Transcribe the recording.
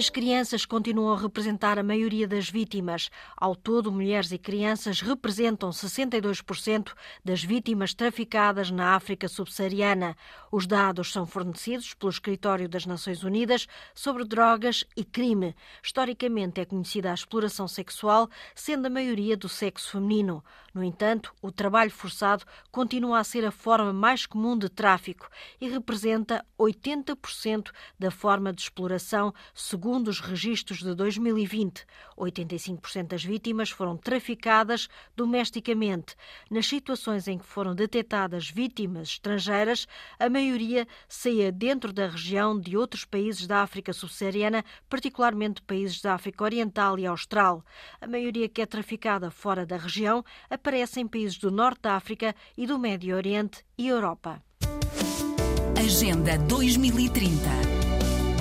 As crianças continuam a representar a maioria das vítimas. Ao todo, mulheres e crianças representam 62% das vítimas traficadas na África subsaariana. Os dados são fornecidos pelo Escritório das Nações Unidas sobre drogas e crime. Historicamente é conhecida a exploração sexual, sendo a maioria do sexo feminino. No entanto, o trabalho forçado continua a ser a forma mais comum de tráfico e representa 80% da forma de exploração, segundo os registros de 2020. 85% das vítimas foram traficadas domesticamente. Nas situações em que foram detectadas vítimas estrangeiras, a maioria saía dentro da região de outros países da África subsaariana, particularmente países da África Oriental e Austral. A maioria que é traficada fora da região aparece em países do Norte da África e do Médio Oriente e Europa. Agenda 2030.